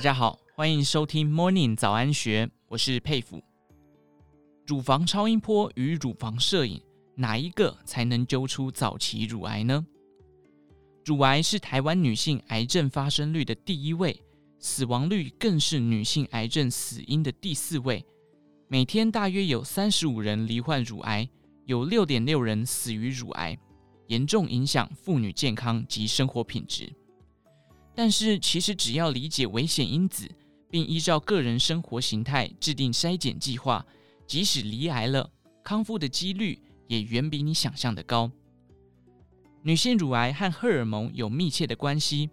大家好，欢迎收听 Morning 早安学，我是佩服。乳房超音波与乳房摄影，哪一个才能揪出早期乳癌呢？乳癌是台湾女性癌症发生率的第一位，死亡率更是女性癌症死因的第四位。每天大约有三十五人罹患乳癌，有六点六人死于乳癌，严重影响妇女健康及生活品质。但是，其实只要理解危险因子，并依照个人生活形态制定筛检计划，即使罹癌了，康复的几率也远比你想象的高。女性乳癌和荷尔蒙有密切的关系，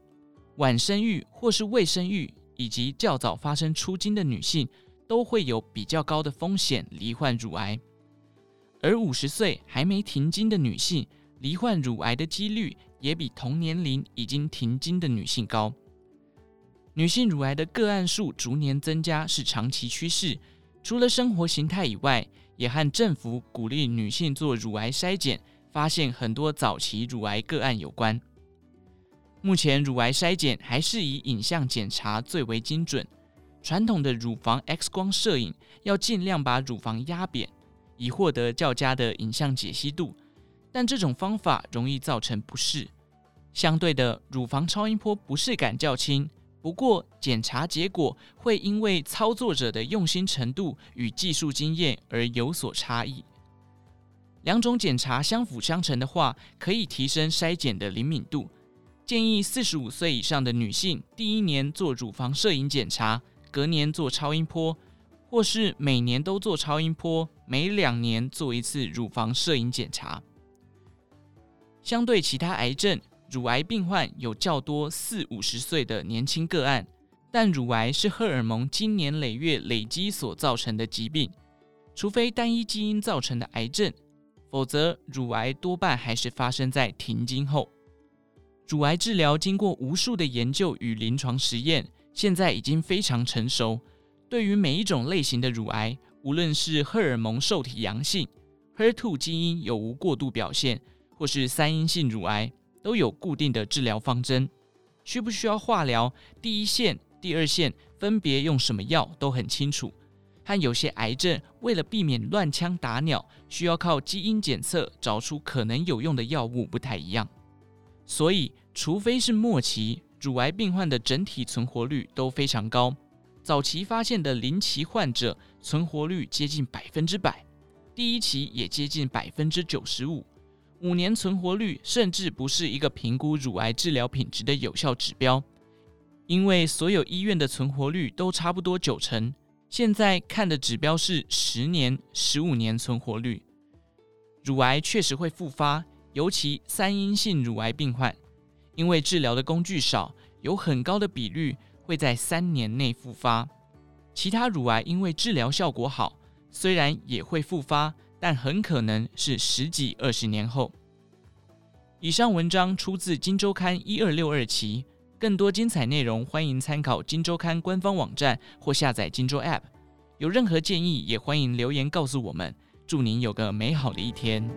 晚生育或是未生育，以及较早发生初经的女性，都会有比较高的风险罹患乳癌。而五十岁还没停经的女性，罹患乳癌的几率也比同年龄已经停经的女性高。女性乳癌的个案数逐年增加是长期趋势，除了生活形态以外，也和政府鼓励女性做乳癌筛检，发现很多早期乳癌个案有关。目前乳癌筛检还是以影像检查最为精准，传统的乳房 X 光摄影要尽量把乳房压扁，以获得较佳的影像解析度。但这种方法容易造成不适。相对的，乳房超音波不适感较轻，不过检查结果会因为操作者的用心程度与技术经验而有所差异。两种检查相辅相成的话，可以提升筛检的灵敏度。建议四十五岁以上的女性第一年做乳房摄影检查，隔年做超音波，或是每年都做超音波，每两年做一次乳房摄影检查。相对其他癌症，乳癌病患有较多四五十岁的年轻个案，但乳癌是荷尔蒙经年累月累积所造成的疾病，除非单一基因造成的癌症，否则乳癌多半还是发生在停经后。乳癌治疗经过无数的研究与临床实验，现在已经非常成熟。对于每一种类型的乳癌，无论是荷尔蒙受体阳性、HER2 基因有无过度表现，或是三阴性乳癌都有固定的治疗方针，需不需要化疗？第一线、第二线分别用什么药都很清楚。和有些癌症为了避免乱枪打鸟，需要靠基因检测找出可能有用的药物不太一样。所以，除非是末期，乳癌病患的整体存活率都非常高。早期发现的零期患者存活率接近百分之百，第一期也接近百分之九十五。五年存活率甚至不是一个评估乳癌治疗品质的有效指标，因为所有医院的存活率都差不多九成。现在看的指标是十年、十五年存活率。乳癌确实会复发，尤其三阴性乳癌病患，因为治疗的工具少，有很高的比率会在三年内复发。其他乳癌因为治疗效果好，虽然也会复发。但很可能是十几二十年后。以上文章出自《金周刊》一二六二期，更多精彩内容欢迎参考《金周刊》官方网站或下载《金周 App》。有任何建议，也欢迎留言告诉我们。祝您有个美好的一天。